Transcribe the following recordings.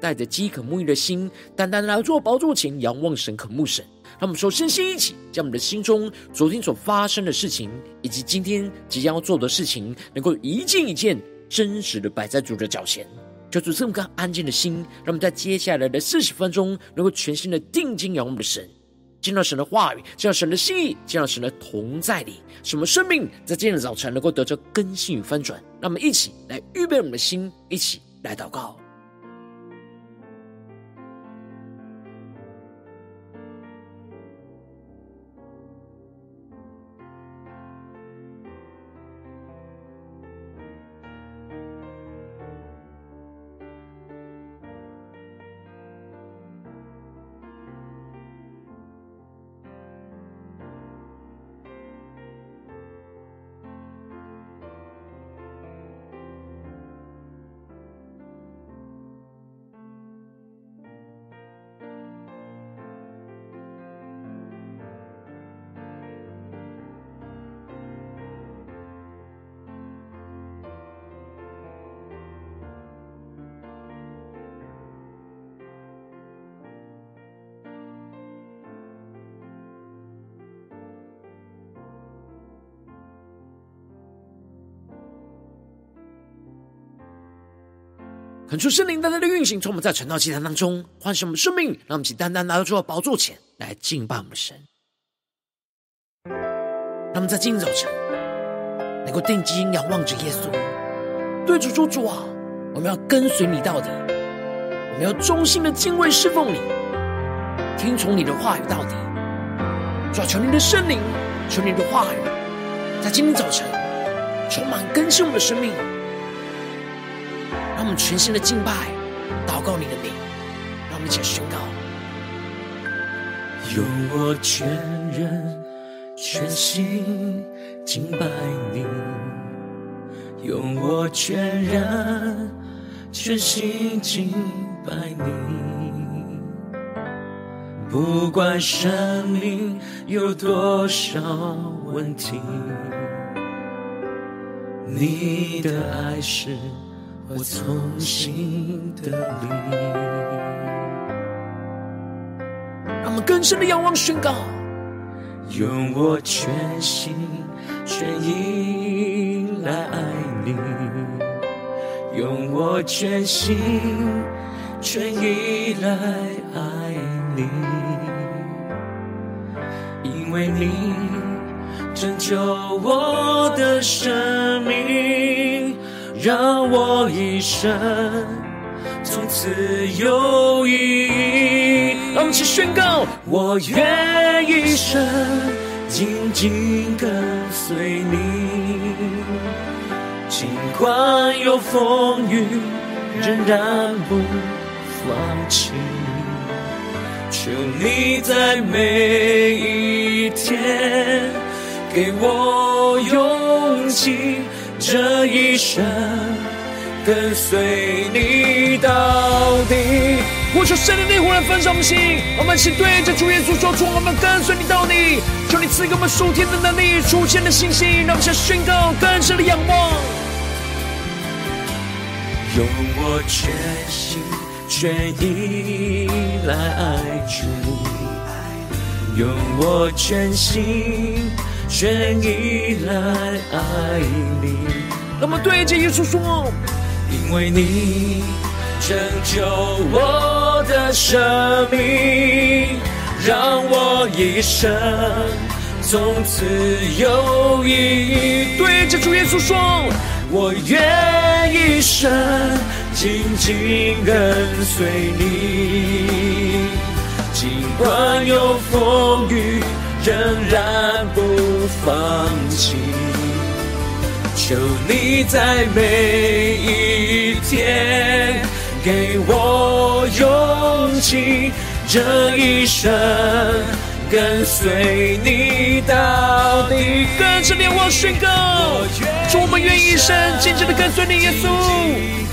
带着饥渴沐浴的心，单单来做宝座前仰望神、渴慕神。让我们首先先一起将我们的心中昨天所发生的事情，以及今天即将要做的事情，能够一件一件真实的摆在主的脚前。求主赐我们安静的心，让我们在接下来的四十分钟，能够全心的定睛仰望我们的神。见到神的话语，见到神的心意，见到神的同在里，使我们生命在今天的早晨能够得着更新与翻转。让我们一起来预备我们的心，一起来祷告。恳求圣灵单单的运行，从我们在晨祷祭坛当中唤醒我们生命，让我们一起单单来到主的宝座前来敬拜我们的神。让我们在今天早晨能够定睛仰望着耶稣，对主说：“主啊，我们要跟随你到底，我们要忠心的敬畏侍奉你，听从你的话语到底。”主啊，求你的圣灵，求你的话语，在今天早晨充满更新我们的生命。让我们全心的敬拜、祷告你的名，让我们一起宣告：用我全人、全心敬拜你，用我全人、全心敬拜你。不管生命有多少问题，你的爱是。我从心的里，让我们更深的仰望宣告，用我全心全意来爱你，用我全心全意来爱你，因为你拯救我的生命。让我一生从此有意义。让我们一起宣告：我愿一生紧紧跟随你，尽管有风雨，仍然不放弃。求你在每一天给我勇气。这一生跟随你到底。我求圣灵的灵来焚烧我们心，我们一起对着主耶稣说出：我们跟随你到底。求你赐给我们属天的能力、出现的信心，让我们先宣告更深的仰望。用我全心全意来爱主，用我全心。全意来爱你，那么对着耶稣说，因为你拯救我的生命，让我一生从此有意义。对着主耶稣说，我愿一生紧紧跟随你，尽管有风雨。仍然不放弃，求你在每一天给我勇气。这一生跟随你到底。跟着连我宣告，主，我们愿意一生紧紧的跟随你，耶稣，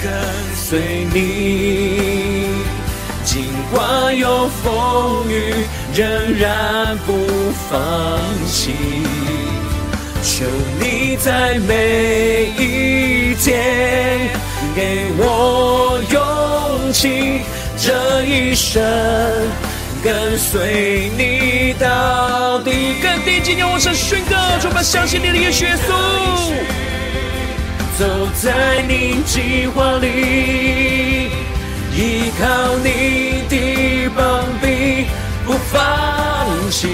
跟随你，尽管有风雨，仍然不放弃。求你在每一天给我勇气，这一生跟随你到底。跟定睛仰望神宣告，充满相信你的耶稣，走在你计划里，依靠你的膀臂，不放弃。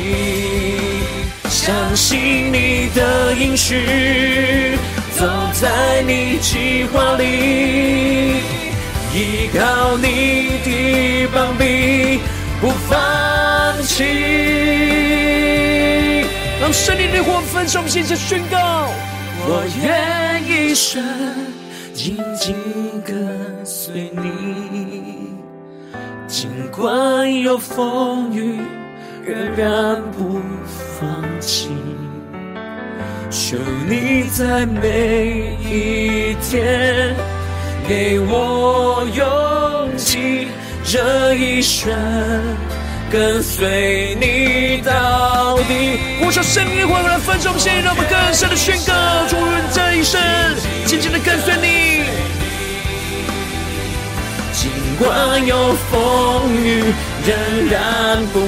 相信你的应许，走在你计划里，依靠你的膀臂，不放弃。让圣灵的火焚烧，现在宣告：我愿一生紧紧跟随你，管有风雨，仍然不放弃，求你在每一天给我勇气，这一生跟随你到底。呼求圣灵，欢迎来分众，现在让我们更深的宣告：主，这一生紧紧的跟随你，管有风雨。仍然不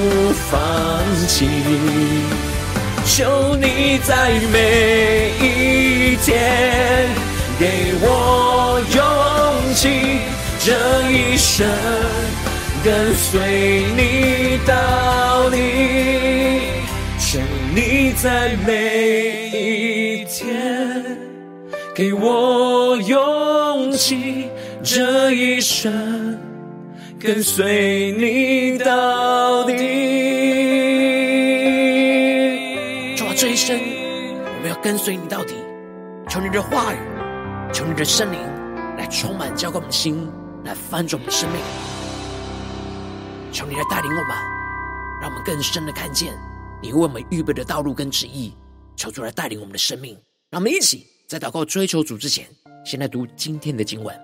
放弃，求你在每一天给我勇气，这一生跟随你到底。求你在每一天给我勇气，这一生。跟随你到底。主啊，这一生我们要跟随你到底。求你的话语，求你的圣灵来充满浇灌我们的心，来翻转我们的生命。求你来带领我们，让我们更深的看见你为我们预备的道路跟旨意。求主来带领我们的生命。让我们一起在祷告追求主之前，先来读今天的经文。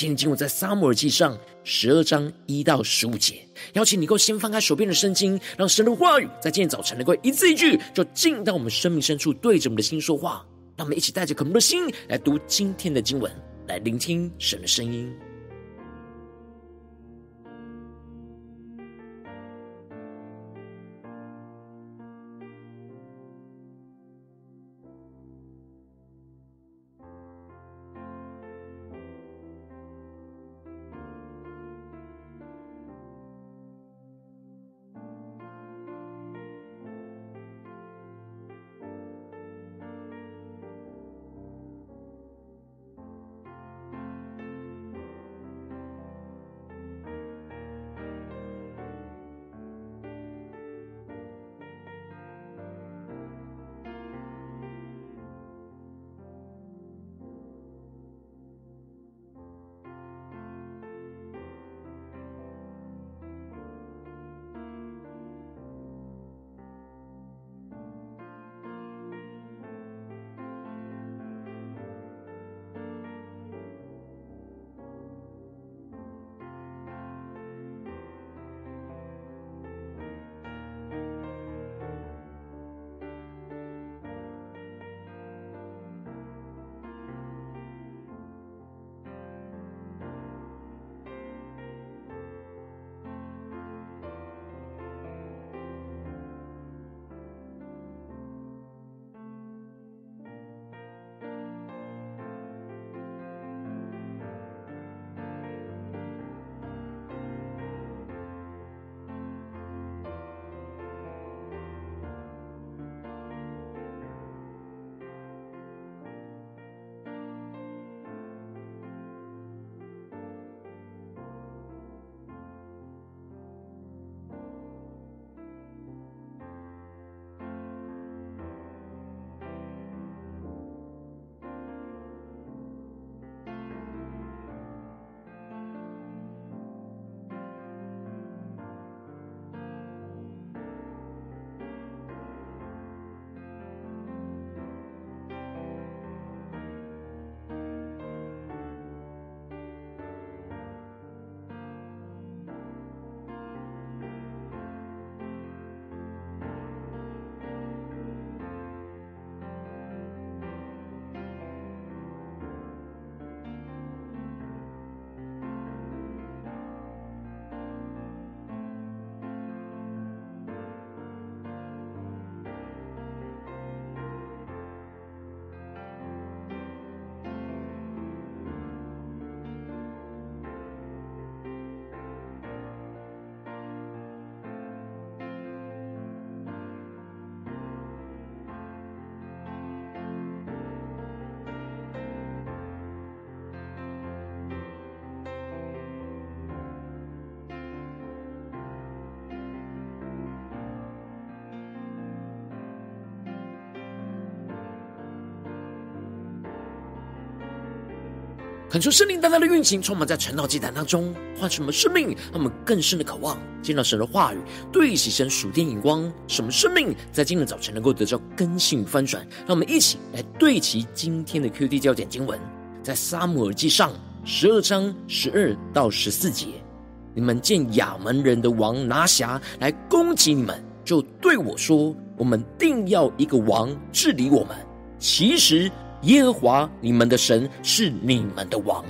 今天经文在撒母耳记上十二章一到十五节，邀请你够先翻开手边的圣经，让神的话语在今天早晨能够一字一句，就进到我们生命深处，对着我们的心说话。让我们一起带着渴慕的心来读今天的经文，来聆听神的声音。恳求圣灵大大的运行，充满在晨祷祭坛当中，换什么生命，让我们更深的渴望见到神的话语，对齐神属天眼光。什么生命在今天早晨能够得到更新翻转？让我们一起来对齐今天的 QD 焦点经文，在撒母耳记上十二章十二到十四节。你们见亚门人的王拿辖来攻击你们，就对我说：“我们定要一个王治理我们。”其实。耶和华你们的神是你们的王，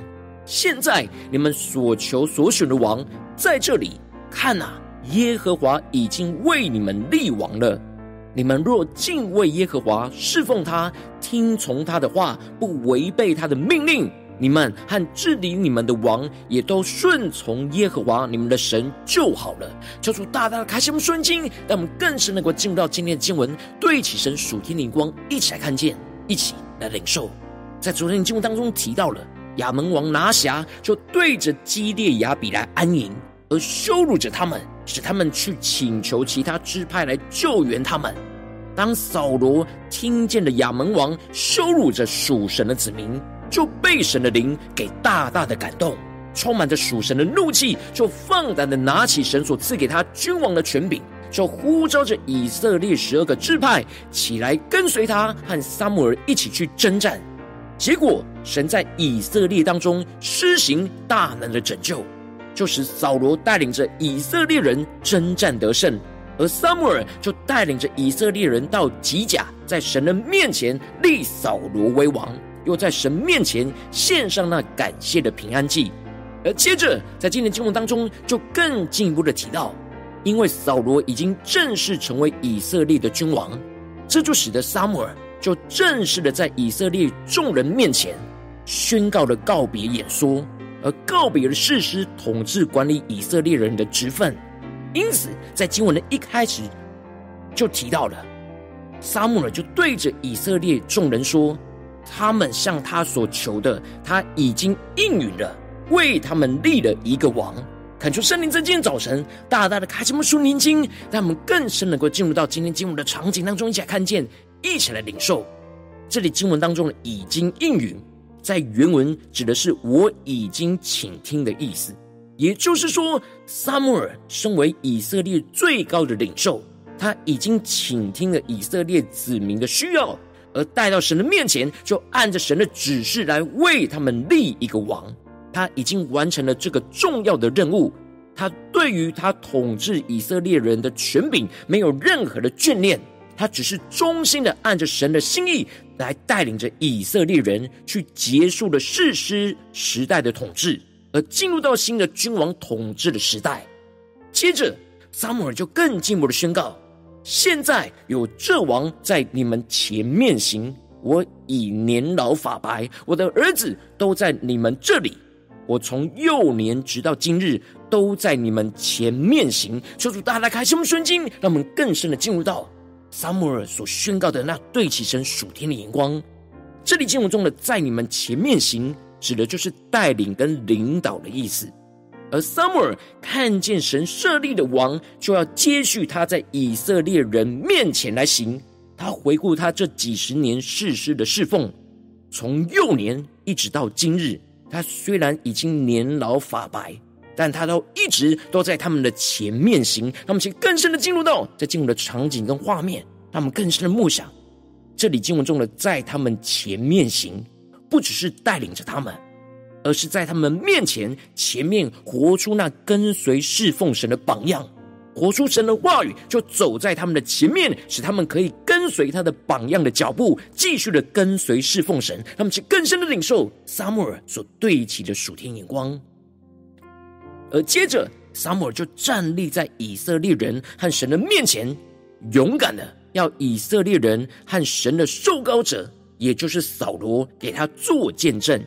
现在你们所求所选的王在这里。看哪，耶和华已经为你们立王了。你们若敬畏耶和华，侍奉他，听从他的话，不违背他的命令，你们和治理你们的王也都顺从耶和华你们的神就好了。求主大大的开心我们顺经，让我们更是能够进入到今天的经文，对起神属天的光，一起来看见，一起。来领受，在昨天的经文当中提到了亚扪王拿辖就对着基列雅比来安营，而羞辱着他们，使他们去请求其他支派来救援他们。当扫罗听见了亚扪王羞辱着属神的子民，就被神的灵给大大的感动，充满着属神的怒气，就放胆的拿起神所赐给他君王的权柄。就呼召着以色列十二个支派起来跟随他，和撒母耳一起去征战。结果，神在以色列当中施行大能的拯救，就使扫罗带领着以色列人征战得胜，而撒母耳就带领着以色列人到吉甲，在神的面前立扫罗为王，又在神面前献上那感谢的平安祭。而接着，在今天经文当中，就更进一步的提到。因为扫罗已经正式成为以色列的君王，这就使得撒母耳就正式的在以色列众人面前宣告了告别演说，而告别了士师统治管理以色列人的职分。因此，在经文的一开始就提到了，撒母耳就对着以色列众人说：“他们向他所求的，他已经应允了，为他们立了一个王。”恳求圣灵在今天早晨大大的开启我们属灵经，让我们更深能够进入到今天经文的场景当中，一起来看见，一起来领受。这里经文当中的“已经应允”在原文指的是“我已经倾听”的意思。也就是说，撒母耳身为以色列最高的领袖，他已经倾听了以色列子民的需要，而带到神的面前，就按着神的指示来为他们立一个王。他已经完成了这个重要的任务，他对于他统治以色列人的权柄没有任何的眷恋，他只是忠心的按着神的心意来带领着以色列人去结束了士师时代的统治，而进入到新的君王统治的时代。接着，撒母耳就更进一步的宣告：现在有这王在你们前面行，我已年老发白，我的儿子都在你们这里。我从幼年直到今日，都在你们前面行。求主大大开启我们顺经，让我们更深的进入到撒母耳所宣告的那对齐神属天的眼光。这里经文中的在你们前面行，指的就是带领跟领导的意思。而撒母耳看见神设立的王，就要接续他在以色列人面前来行。他回顾他这几十年士师的侍奉，从幼年一直到今日。他虽然已经年老发白，但他都一直都在他们的前面行。让我们请更深的进入到在进入的场景跟画面，让我们更深的默想。这里经文中的在他们前面行，不只是带领着他们，而是在他们面前前面活出那跟随侍奉神的榜样。活出神的话语，就走在他们的前面，使他们可以跟随他的榜样的脚步，继续的跟随侍奉神。他们去更深的领受撒母耳所对齐的属天眼光。而接着，撒母耳就站立在以色列人和神的面前，勇敢的要以色列人和神的受膏者，也就是扫罗，给他做见证，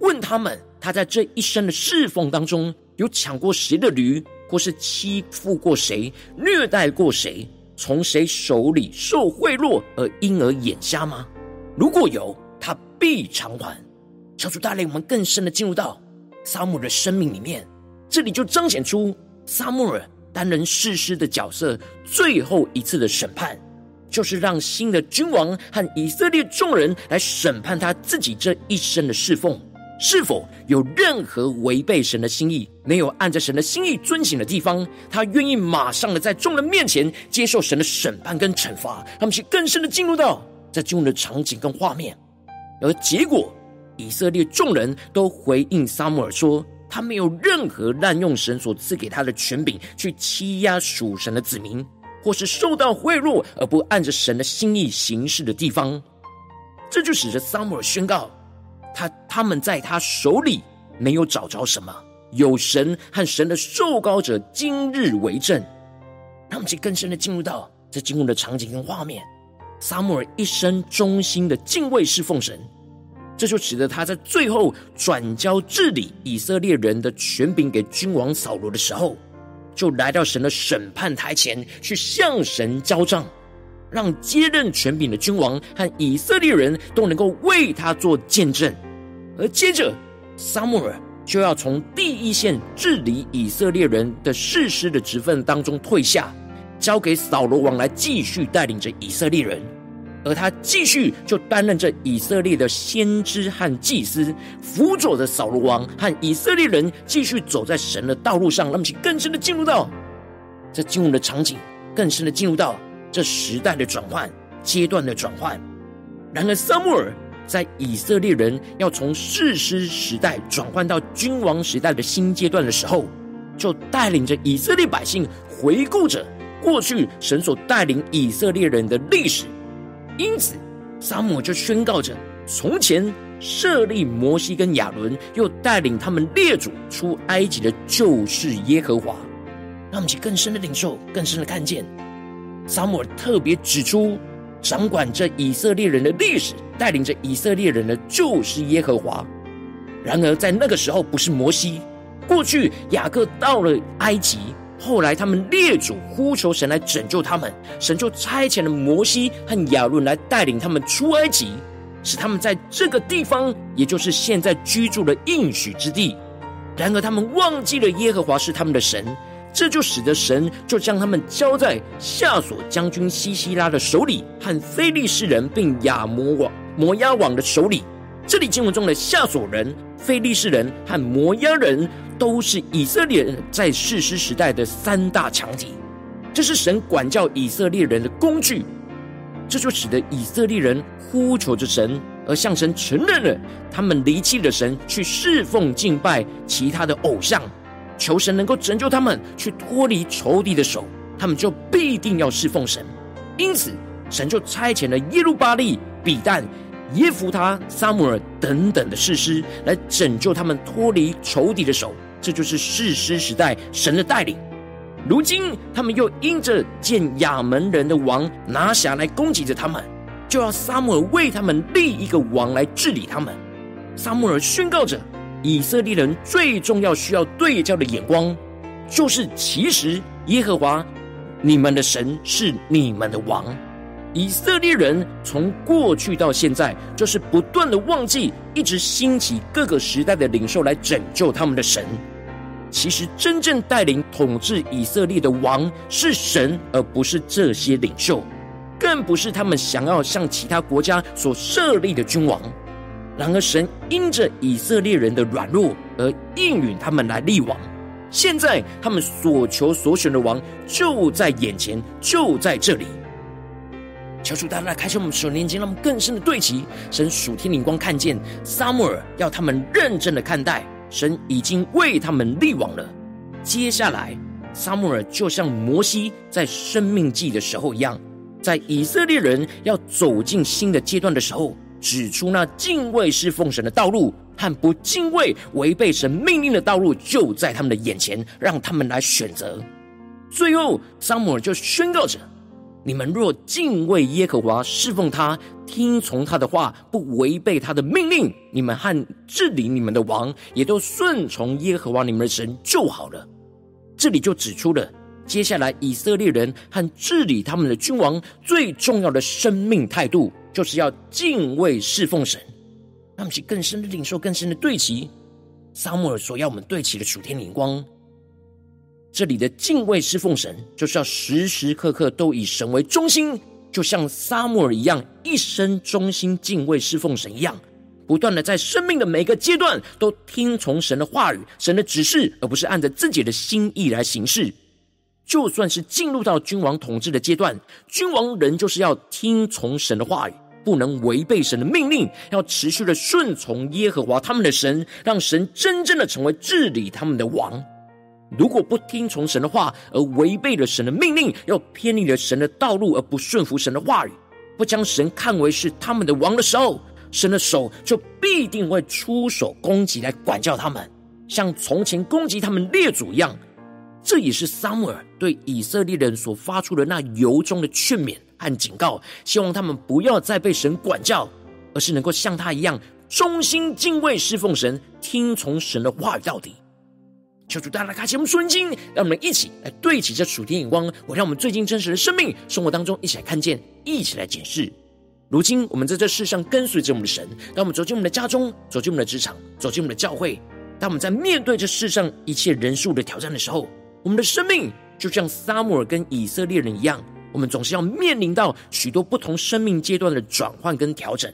问他们：他在这一生的侍奉当中，有抢过谁的驴？或是欺负过谁，虐待过谁，从谁手里受贿赂而因而眼瞎吗？如果有，他必偿还。求主带领我们更深的进入到撒母耳的生命里面，这里就彰显出撒母耳担任士师的角色。最后一次的审判，就是让新的君王和以色列众人来审判他自己这一生的侍奉。是否有任何违背神的心意、没有按着神的心意遵行的地方，他愿意马上的在众人面前接受神的审判跟惩罚，他们去更深的进入到在进入的场景跟画面。而结果，以色列众人都回应撒母耳说，他没有任何滥用神所赐给他的权柄去欺压属神的子民，或是受到贿赂而不按着神的心意行事的地方。这就使得撒母耳宣告。他他们在他手里没有找着什么，有神和神的受膏者今日为证。让我们去更深的进入到这经文的场景跟画面。撒母耳一生忠心的敬畏侍奉神，这就使得他在最后转交治理以色列人的权柄给君王扫罗的时候，就来到神的审判台前去向神交账。让接任权柄的君王和以色列人都能够为他做见证，而接着撒母耳就要从第一线治理以色列人的士师的职分当中退下，交给扫罗王来继续带领着以色列人，而他继续就担任着以色列的先知和祭司，辅佐着扫罗王和以色列人继续走在神的道路上。那么，请更深的进入到这进入的场景，更深的进入到。这时代的转换，阶段的转换。然而，撒母耳在以色列人要从士师时代转换到君王时代的新阶段的时候，就带领着以色列百姓回顾着过去神所带领以色列人的历史。因此，撒母就宣告着：从前设立摩西跟亚伦，又带领他们列祖出埃及的，就是耶和华。让我们去更深的领受，更深的看见。撒母特别指出，掌管着以色列人的历史，带领着以色列人的就是耶和华。然而，在那个时候不是摩西。过去雅各到了埃及，后来他们列祖呼求神来拯救他们，神就差遣了摩西和亚伦来带领他们出埃及，使他们在这个地方，也就是现在居住的应许之地。然而，他们忘记了耶和华是他们的神。这就使得神就将他们交在夏索将军西西拉的手里，和非利士人并亚摩王摩押王的手里。这里经文中的夏琐人、非利士人和摩押人，都是以色列人在士师时代的三大强敌。这是神管教以色列人的工具。这就使得以色列人呼求着神，而向神承认了他们离弃了神，去侍奉敬拜其他的偶像。求神能够拯救他们，去脱离仇敌的手，他们就必定要侍奉神。因此，神就差遣了耶路巴利、比但、耶弗他、撒母耳等等的士师来拯救他们脱离仇敌的手。这就是士师时代神的带领。如今，他们又因着见亚门人的王拿辖来攻击着他们，就要撒母耳为他们立一个王来治理他们。撒母耳宣告着。以色列人最重要需要对焦的眼光，就是其实耶和华你们的神是你们的王。以色列人从过去到现在，就是不断的忘记，一直兴起各个时代的领袖来拯救他们的神。其实真正带领统治以色列的王是神，而不是这些领袖，更不是他们想要向其他国家所设立的君王。然而，神因着以色列人的软弱而应允他们来立王。现在，他们所求所选的王就在眼前，就在这里。求主大大开启我们属灵眼睛，让我们更深的对齐神属天灵光，看见撒母耳要他们认真的看待，神已经为他们立王了。接下来，撒母耳就像摩西在生命记的时候一样，在以色列人要走进新的阶段的时候。指出那敬畏侍奉神的道路和不敬畏违背神命令的道路就在他们的眼前，让他们来选择。最后，撒母耳就宣告着：“你们若敬畏耶和华，侍奉他，听从他的话，不违背他的命令，你们和治理你们的王也都顺从耶和华你们的神就好了。”这里就指出了接下来以色列人和治理他们的君王最重要的生命态度。就是要敬畏侍奉神，让我们是更深的领受、更深的对齐撒母耳所要我们对齐的属天灵光。这里的敬畏侍奉神，就是要时时刻刻都以神为中心，就像撒母耳一样，一生忠心敬畏侍奉神一样，不断的在生命的每个阶段都听从神的话语、神的指示，而不是按着自己的心意来行事。就算是进入到君王统治的阶段，君王仍旧是要听从神的话语，不能违背神的命令，要持续的顺从耶和华他们的神，让神真正的成为治理他们的王。如果不听从神的话，而违背了神的命令，要偏离了神的道路，而不顺服神的话语，不将神看为是他们的王的时候，神的手就必定会出手攻击来管教他们，像从前攻击他们列祖一样。这也是撒母耳对以色列人所发出的那由衷的劝勉和警告，希望他们不要再被神管教，而是能够像他一样忠心敬畏侍奉神，听从神的话语到底。求主大大开启我们属灵经，让我们一起来对齐这属天眼光，我让我们最近真实的生命生活当中一起来看见，一起来检视。如今我们在这世上跟随着我们的神，当我们走进我们的家中，走进我们的职场，走进我们的教会，当我们在面对这世上一切人数的挑战的时候，我们的生命就像撒母耳跟以色列人一样，我们总是要面临到许多不同生命阶段的转换跟调整。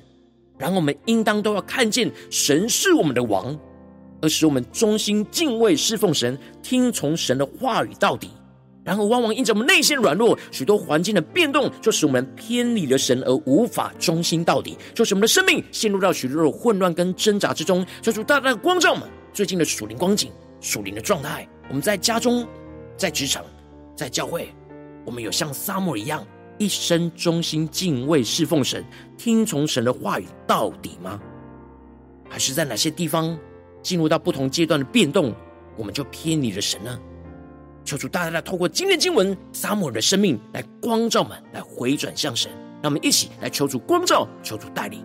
然后我们应当都要看见神是我们的王，而使我们忠心敬畏侍奉神，听从神的话语到底。然后，往往因着我们内心软弱，许多环境的变动，就使我们偏离了神，而无法忠心到底，就使我们的生命陷入到许多的混乱跟挣扎之中。求主大大的光照我们最近的属灵光景、属灵的状态。我们在家中、在职场、在教会，我们有像撒母耳一样，一生忠心敬畏侍奉神，听从神的话语到底吗？还是在哪些地方进入到不同阶段的变动，我们就偏离了神呢？求主大大的透过今天经文，撒母耳的生命来光照们，来回转向神。让我们一起来求主光照，求主带领。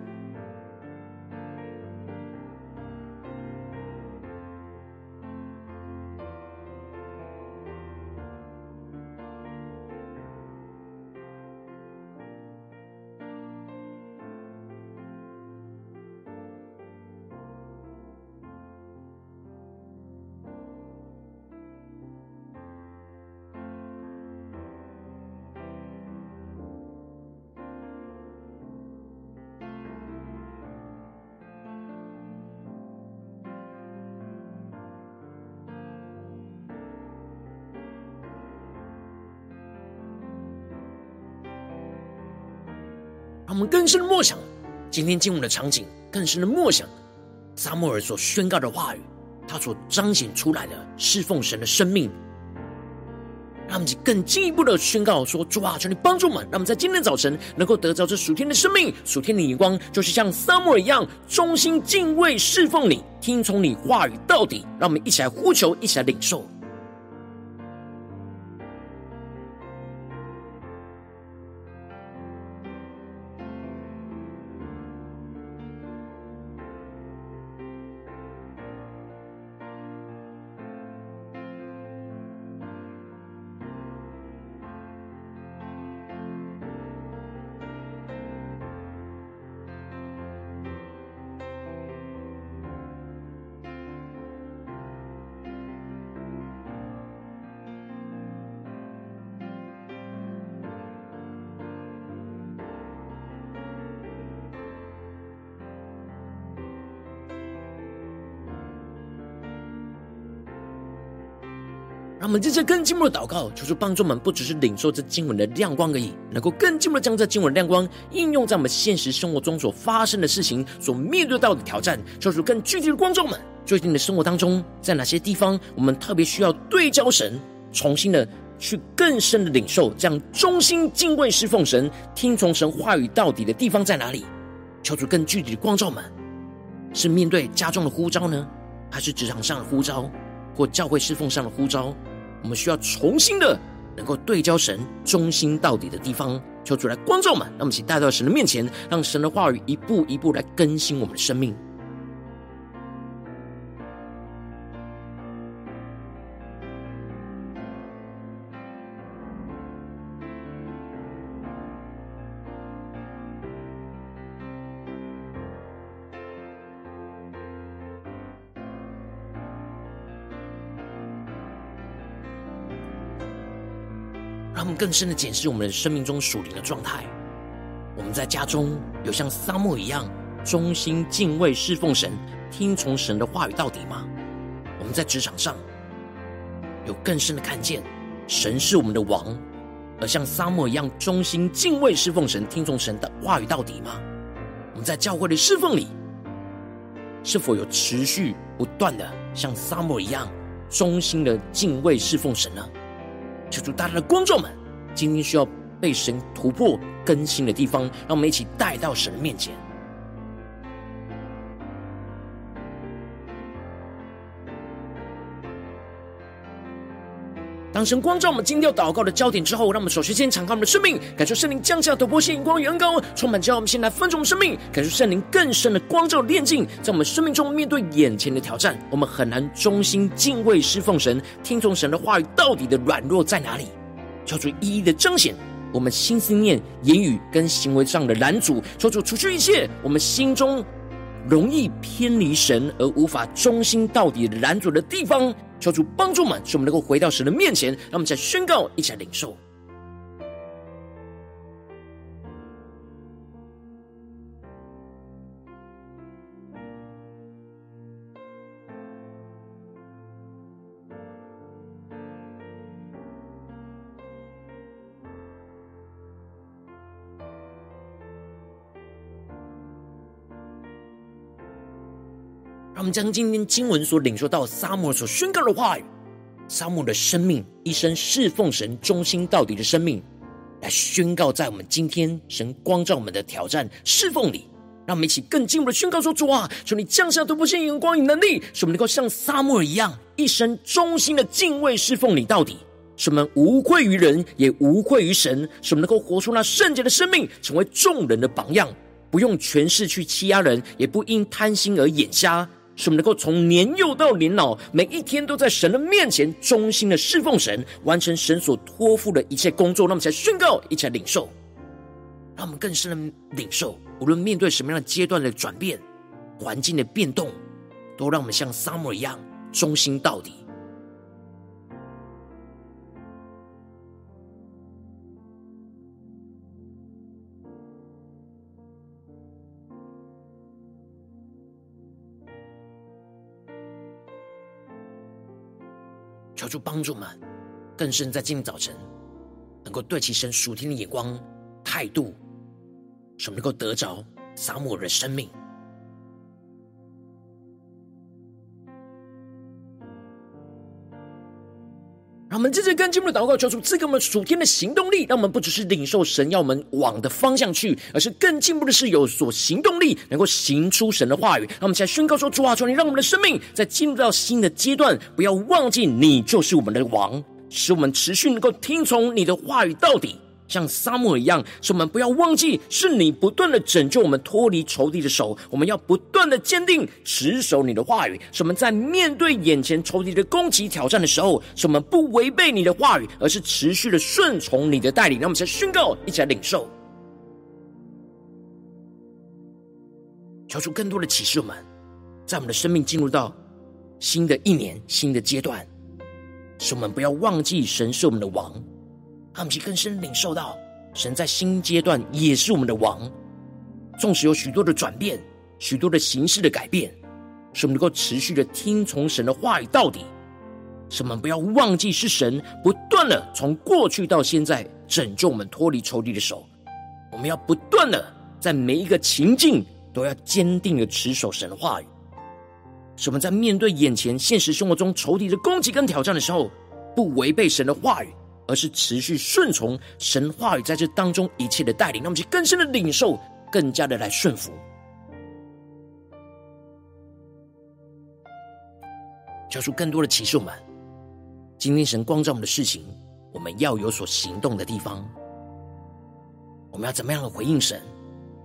让我们更深的默想今天经文的场景，更深的默想撒母耳所宣告的话语，他所彰显出来的侍奉神的生命。让我们更进一步的宣告说：“主啊，求你帮助我们，让我们在今天早晨能够得着这属天的生命、属天的眼光，就是像撒母耳一样，忠心敬畏侍奉你，听从你话语到底。”让我们一起来呼求，一起来领受。们在这更进一步的祷告，求主帮助我们，不只是领受这经文的亮光而已，能够更进一步的将这经文的亮光应用在我们现实生活中所发生的事情、所面对到的挑战。求主更具体的光照们，最近的生活当中，在哪些地方我们特别需要对焦神，重新的去更深的领受，这样忠心敬畏侍奉神、听从神话语到底的地方在哪里？求主更具体的光照们，是面对家中的呼召呢，还是职场上的呼召，或教会侍奉上的呼召？我们需要重新的能够对焦神忠心到底的地方，求主来观众们，那么，请带到神的面前，让神的话语一步一步来更新我们的生命。更深的检视我们的生命中属灵的状态。我们在家中有像撒母一样忠心敬畏侍奉神，听从神的话语到底吗？我们在职场上有更深的看见，神是我们的王，而像撒母一样忠心敬畏侍奉神，听从神的话语到底吗？我们在教会的侍奉里，是否有持续不断的像撒母一样忠心的敬畏侍奉神呢？求主大大的观众们，今天需要被神突破更新的地方，让我们一起带到神的面前。当神光照我们今天要祷告的焦点之后，让我们首先先敞开我们的生命，感受圣灵降下突破性光与恩膏，充满之后，我们先来分盛生命，感受圣灵更深的光照炼净，在我们生命中面对眼前的挑战，我们很难忠心敬畏侍奉神，听从神的话语到底的软弱在哪里？求主一一的彰显我们心思念、言语跟行为上的拦阻，求主除去一切我们心中容易偏离神而无法忠心到底的拦阻的地方。求主帮助们，使我们能够回到神的面前，让我们再宣告，一起来领受。们将今天经文所领受到撒母耳所宣告的话语，撒母耳的生命，一生侍奉神、忠心到底的生命，来宣告在我们今天神光照我们的挑战侍奉里，让我们一起更进一步的宣告说：主啊，求你降下突破性眼光与能力，使我们能够像撒母耳一样，一生忠心的敬畏侍奉你到底，使我们无愧于人，也无愧于神，使我们能够活出那圣洁的生命，成为众人的榜样，不用权势去欺压人，也不因贪心而眼瞎。使我们能够从年幼到年老，每一天都在神的面前忠心的侍奉神，完成神所托付的一切工作。那么，才宣告，一起来领受，让我们更深的领受。无论面对什么样的阶段的转变、环境的变动，都让我们像撒母耳一样忠心到底。主帮助们，更深在今天早晨，能够对其神属天的眼光、态度，使我们能够得着撒母耳的生命。我们接着跟进步的祷告，求主赐给我们属天的行动力，让我们不只是领受神要我们往的方向去，而是更进步的是有所行动力，能够行出神的话语。让我们现在宣告说：主啊，求你让我们的生命在进入到新的阶段，不要忘记你就是我们的王，使我们持续能够听从你的话语到底。像撒母一样，使我们不要忘记，是你不断的拯救我们脱离仇敌的手。我们要不断的坚定持守你的话语，使我们在面对眼前仇敌的攻击挑战的时候，使我们不违背你的话语，而是持续的顺从你的带领。让我们先宣告，一起来领受，求出更多的启示，我们在我们的生命进入到新的一年、新的阶段，使我们不要忘记神是我们的王。让我们去更深领受到，神在新阶段也是我们的王。纵使有许多的转变，许多的形式的改变，使我们能够持续的听从神的话语到底。使我们不要忘记是神不断的从过去到现在拯救我们脱离仇敌的手。我们要不断的在每一个情境都要坚定的持守神的话语。使我们在面对眼前现实生活中仇敌的攻击跟挑战的时候，不违背神的话语。而是持续顺从神话语在这当中一切的带领，让我们去更深的领受，更加的来顺服。交出更多的启示们，今天神光照我们的事情，我们要有所行动的地方。我们要怎么样的回应神，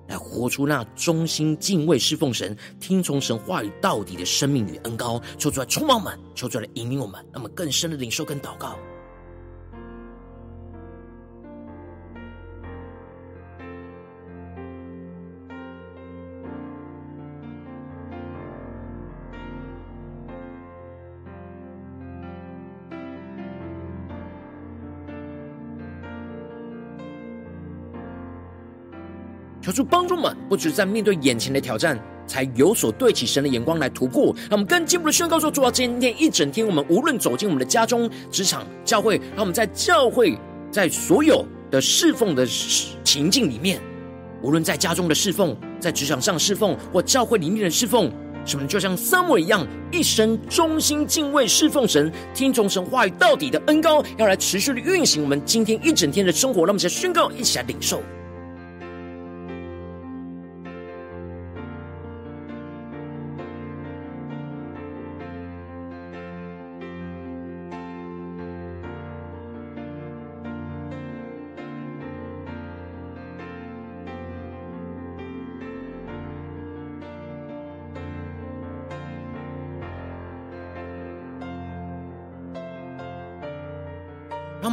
来活出那忠心敬畏侍奉神、听从神话语到底的生命与恩膏？求出来充满我们，求出来引领我们，那么更深的领受跟祷告。求主帮助们，不只是在面对眼前的挑战，才有所对起神的眼光来突破。让我们更进一步的宣告说：主啊，今天一整天，我们无论走进我们的家中、职场、教会，让我们在教会，在所有的侍奉的情境里面，无论在家中的侍奉，在职场上侍奉，或教会里面的侍奉，使我们就像撒母一样，一生忠心敬畏侍奉神，听从神话语到底的恩膏，要来持续的运行我们今天一整天的生活。让我们先宣告，一起来领受。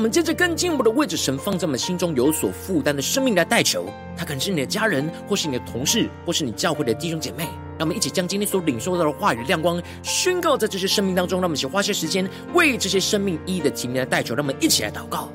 接着更进一步的位置神放在我们心中有所负担的生命来代求，他可能是你的家人，或是你的同事，或是你教会的弟兄姐妹。让我们一起将今天所领受到的话语亮光宣告在这些生命当中。让我们一起花些时间为这些生命一一的提名来代求。让我们一起来祷告。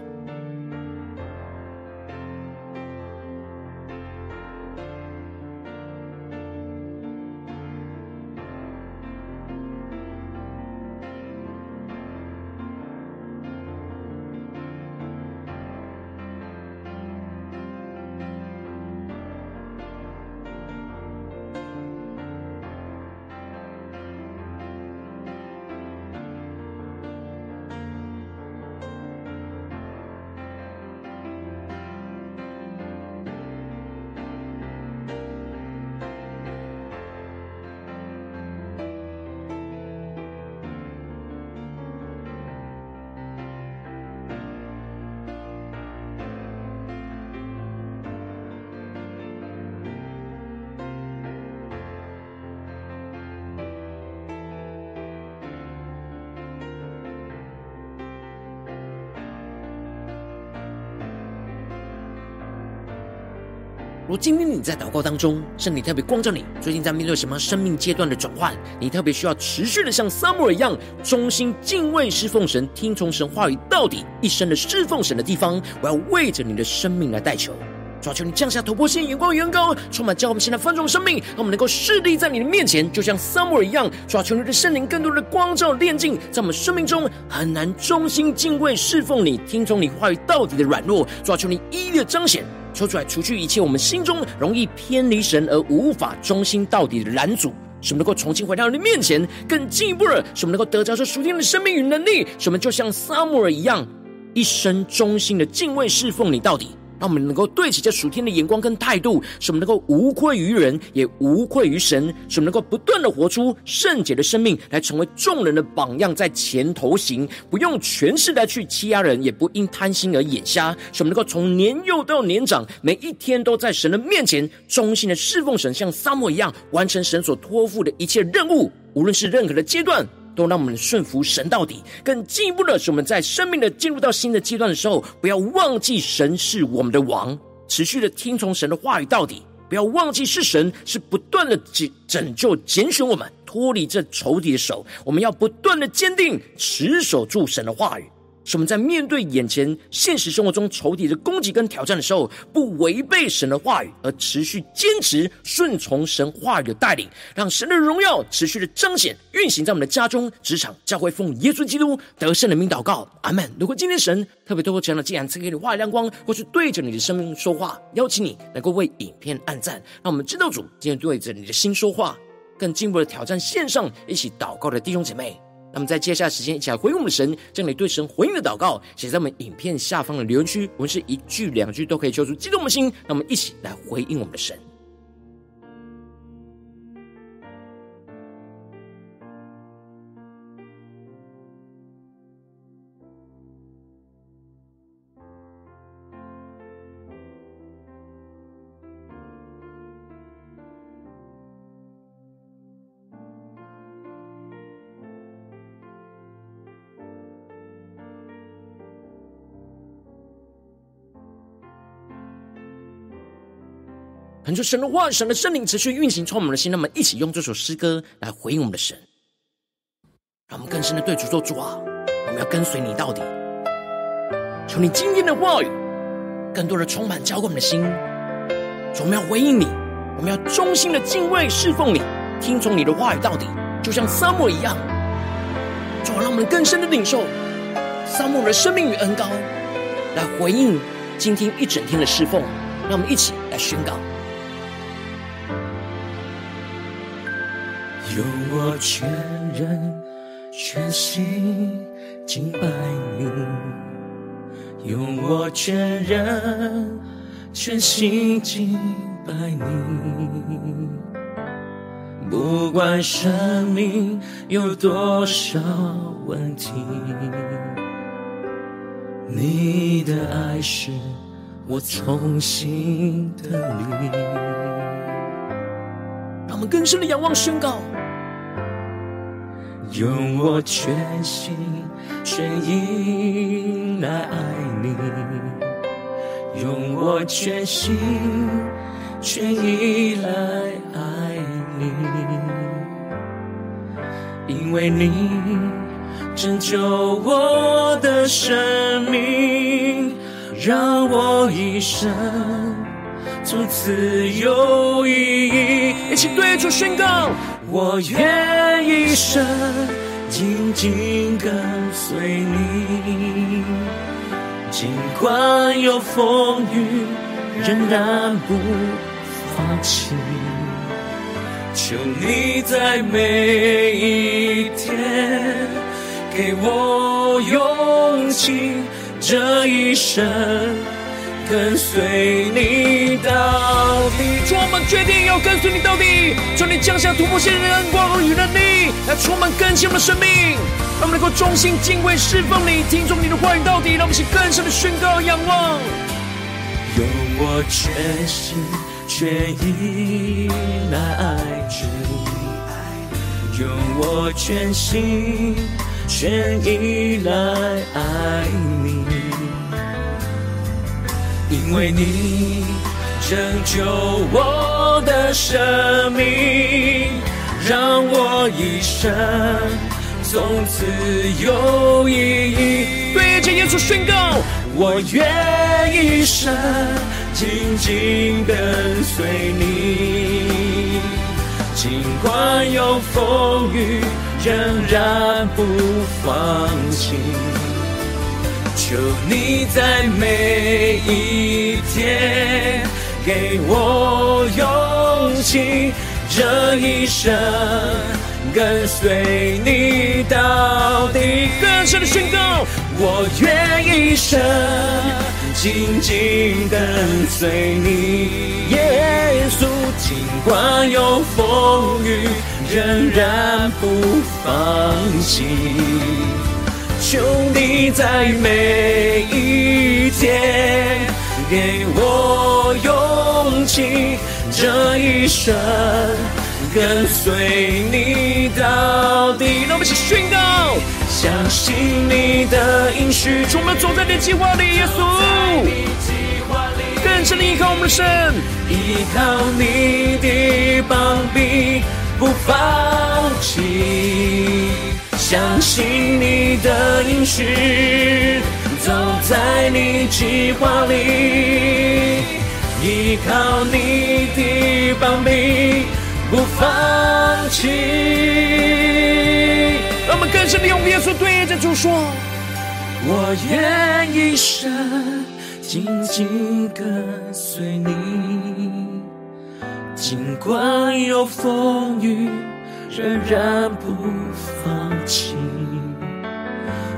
今天你在祷告当中，圣灵特别光照你，最近在面对什么生命阶段的转换？你特别需要持续的像撒母耳一样，忠心敬畏侍奉神，听从神话语到底，一生的侍奉神的地方，我要为着你的生命来代求。主啊，求你降下突破性眼光，远高，充满叫我们现在丰盛生命，让我们能够侍立在你的面前，就像撒母耳一样。主啊，求你的圣灵更多的光照炼净，在我们生命中很难忠心敬畏侍奉你，听从你话语到底的软弱。主啊，求你一一的彰显。抽出来，除去一切我们心中容易偏离神而无法忠心到底的拦阻，使我们能够重新回到你面前，更进一步的，使我们能够得着这属天的生命与能力，使我们就像撒母耳一样，一生忠心的敬畏侍奉你到底。让我们能够对齐这属天的眼光跟态度，使我们能够无愧于人，也无愧于神，使我们能够不断的活出圣洁的生命，来成为众人的榜样，在前头行，不用权势来去欺压人，也不因贪心而眼瞎，使我们能够从年幼到年长，每一天都在神的面前忠心的侍奉神，像撒母一样，完成神所托付的一切任务，无论是任何的阶段。都让我们顺服神到底，更进一步的是，我们在生命的进入到新的阶段的时候，不要忘记神是我们的王，持续的听从神的话语到底，不要忘记是神是不断的拯拯救、拣选我们脱离这仇敌的手，我们要不断的坚定持守住神的话语。使我们在面对眼前现实生活中仇敌的攻击跟挑战的时候，不违背神的话语，而持续坚持顺从神话语的带领，让神的荣耀持续的彰显运行在我们的家中、职场、教会，奉耶稣基督得胜的名祷告，阿门。如果今天神特别透过这样的经文赐给你话语亮光，或是对着你的生命说话，邀请你能够为影片按赞，让我们知道主今天对着你的心说话，更进一步的挑战线上一起祷告的弟兄姐妹。那么在接下来时间，一起来回应我们的神，将你对神回应的祷告写在我们影片下方的留言区，我们是一句两句都可以揪出激动的心。那么一起来回应我们的神。求神的话，神的圣灵持续运行，充满我们的心。那么，一起用这首诗歌来回应我们的神，让我们更深的对主说：主啊，我们要跟随你到底。求你今天的话语，更多的充满浇灌我们的心，我们要回应你，我们要忠心的敬畏侍奉你，听从你的话语到底，就像撒母一样。主，让我们更深的领受撒母的生命与恩膏，来回应今天一整天的侍奉。让我们一起来宣告。用我全人全心敬拜你，用我全人全心敬拜你，不管生命有多少问题，你的爱是我从心的力。让我们更深的仰望宣告。用我全心全意来爱你，用我全心全意来爱你，因为你拯救我的生命，让我一生从此有意义。一起对主宣告。我愿一生紧紧跟随你，尽管有风雨，仍然不放弃。求你在每一天给我勇气，这一生。跟随你到底，主，我们决定要跟随你到底。求你降下突破性的眼光与能力，来充满更新我们的生命，让我们能够忠心敬畏侍奉你，听从你的话语到底。让我们一起更深的宣告仰望。用我全心全意来爱主，用我全心全意来爱你。因为你拯救我的生命，让我一生从此有意义。对着耶稣宣告，我愿一生紧紧跟随你，尽管有风雨，仍然不放弃。求你在每一天给我勇气，这一生跟随你到底。更深的宣告，我愿一生紧紧跟随你，耶稣。尽管有风雨，仍然不放弃。求你在每一天给我勇气，这一生跟随你到底。让我们一起宣告，相信你的应许，我们走在你计划里，耶稣。更深的依靠我们的神，依靠你的膀臂，不放弃。相信你的应许，走在你计划里，依靠你的膀臂，不放弃。让我们更深的用耶稣对着主说：我愿一生紧紧跟随你，尽管有风雨。仍然不放弃，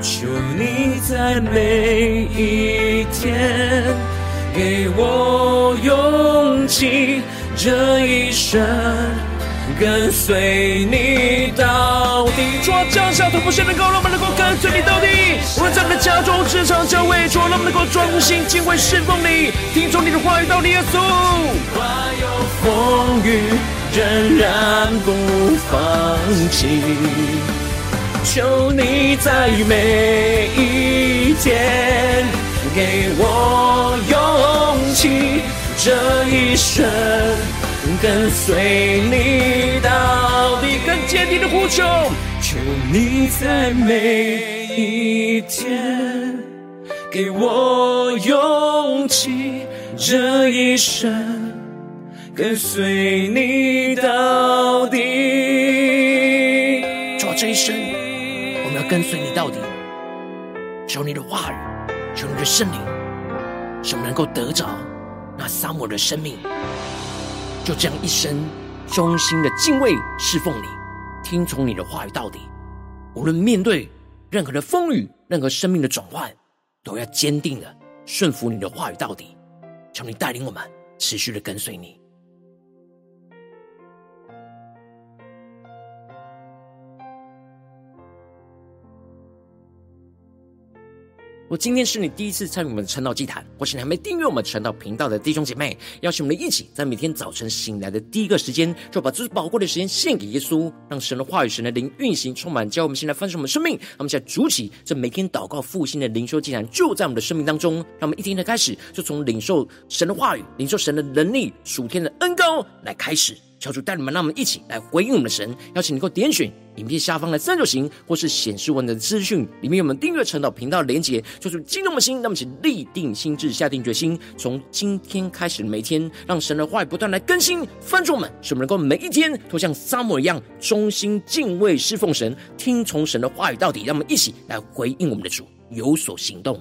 求你在每一天给我勇气，这一生跟随你到底。主啊，降下突破性的能够让我们能够跟随你到底。无论在你的家中、职场、教会，主啊，让我们能够专心敬畏侍奉你，听从你的话语到底。耶稣，万有风雨。仍然不放弃，求你在每一天给我勇气，这一生跟随你到底。更坚定的呼求，求你在每一天给我勇气，这一生。跟随你到底。主啊，这一生跟随你到底，求你的话语，求你的圣灵，使我们能够得着那撒母的生命，就这样一生忠心的敬畏侍奉你，听从你的话语到底。无论面对任何的风雨，任何生命的转换，都要坚定的顺服你的话语到底。求你带领我们持续的跟随你。我今天是你第一次参与我们的晨祷祭坛，或是你还没订阅我们晨祷频道的弟兄姐妹，邀请我们一起在每天早晨醒来的第一个时间，就把最宝贵的时间献给耶稣，让神的话语、神的灵运行充满，教我们现在翻盛我们生命。让我们现在主起这每天祷告复兴的灵修祭坛，就在我们的生命当中。让我们一天的开始，就从领受神的话语、领受神的能力、属天的恩膏来开始。求主带你们，让我们一起来回应我们的神。邀请你能够点选影片下方的三角形，或是显示文的资讯里面有我们订阅晨祷频道的连结。求主激动的心，让我们一起立定心智，下定决心，从今天开始每天，让神的话语不断来更新翻转我们，使我们能够每一天都像撒母一样，忠心敬畏侍奉神，听从神的话语到底。让我们一起来回应我们的主，有所行动。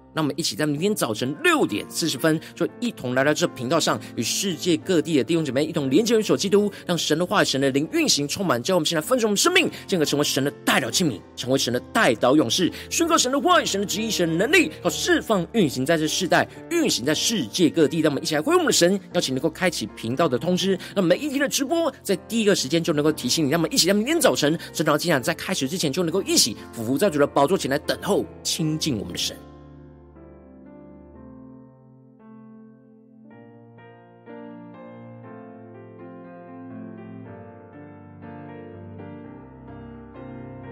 那我们一起在明天早晨六点四十分，就一同来到这频道上，与世界各地的弟兄姐妹一同连接、元首基督，让神的话、神的灵运行充满，叫我们现在分盛我们生命，进而成为神的代表器皿，成为神的代祷勇士，宣告神的话语、神的旨意、神的能力，好释放运行在这世代，运行在世界各地。让我们一起来回应我们的神，邀请能够开启频道的通知，让每一天的直播在第一个时间就能够提醒你。让我们一起在明天早晨，晨祷祭坛在开始之前，就能够一起俯伏在主的宝座前来等候亲近我们的神。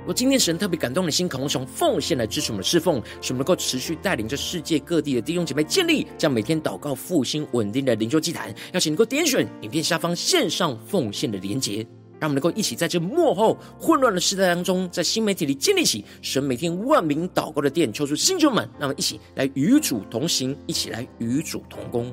我今天神特别感动的心，渴望从奉献来支持我们的侍奉，使我们能够持续带领着世界各地的弟兄姐妹建立这样每天祷告复兴稳定的灵修祭坛。邀请能够点选影片下方线上奉献的连结，让我们能够一起在这幕后混乱的时代当中，在新媒体里建立起神每天万名祷告的殿，求出新球们，让我们一起来与主同行，一起来与主同工。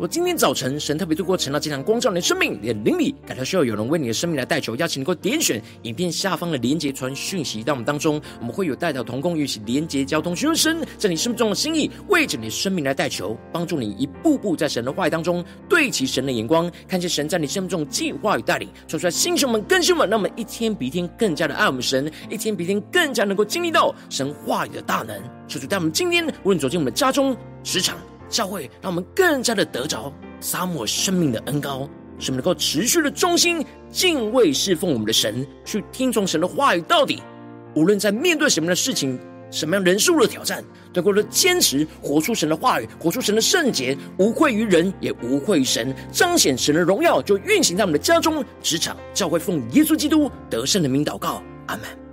我今天早晨，神特别透过晨祷祭坛光照你的生命，你的灵里感到需要有人为你的生命来代求，邀请你能够点选影片下方的连结传讯息到我们当中，我们会有代祷同工与其连结交通，寻求神在你生命中的心意，为着你的生命来代求，帮助你一步步在神的话语当中对齐神的眼光，看见神在你生命中的计划与带领，说出来新兄们、更新们，让我们一天比一天更加的爱我们神，一天比一天更加能够经历到神话语的大能。求主带我们今天无论走进我们的家中、职场。教会让我们更加的得着撒母生命的恩膏，使我们能够持续的忠心敬畏侍奉我们的神，去听从神的话语到底。无论在面对什么样的事情、什么样人事物的挑战，都够了坚持活出神的话语，活出神的圣洁，无愧于人，也无愧于神，彰显神的荣耀，就运行在我们的家中、职场、教会，奉耶稣基督得胜的名祷告，阿门。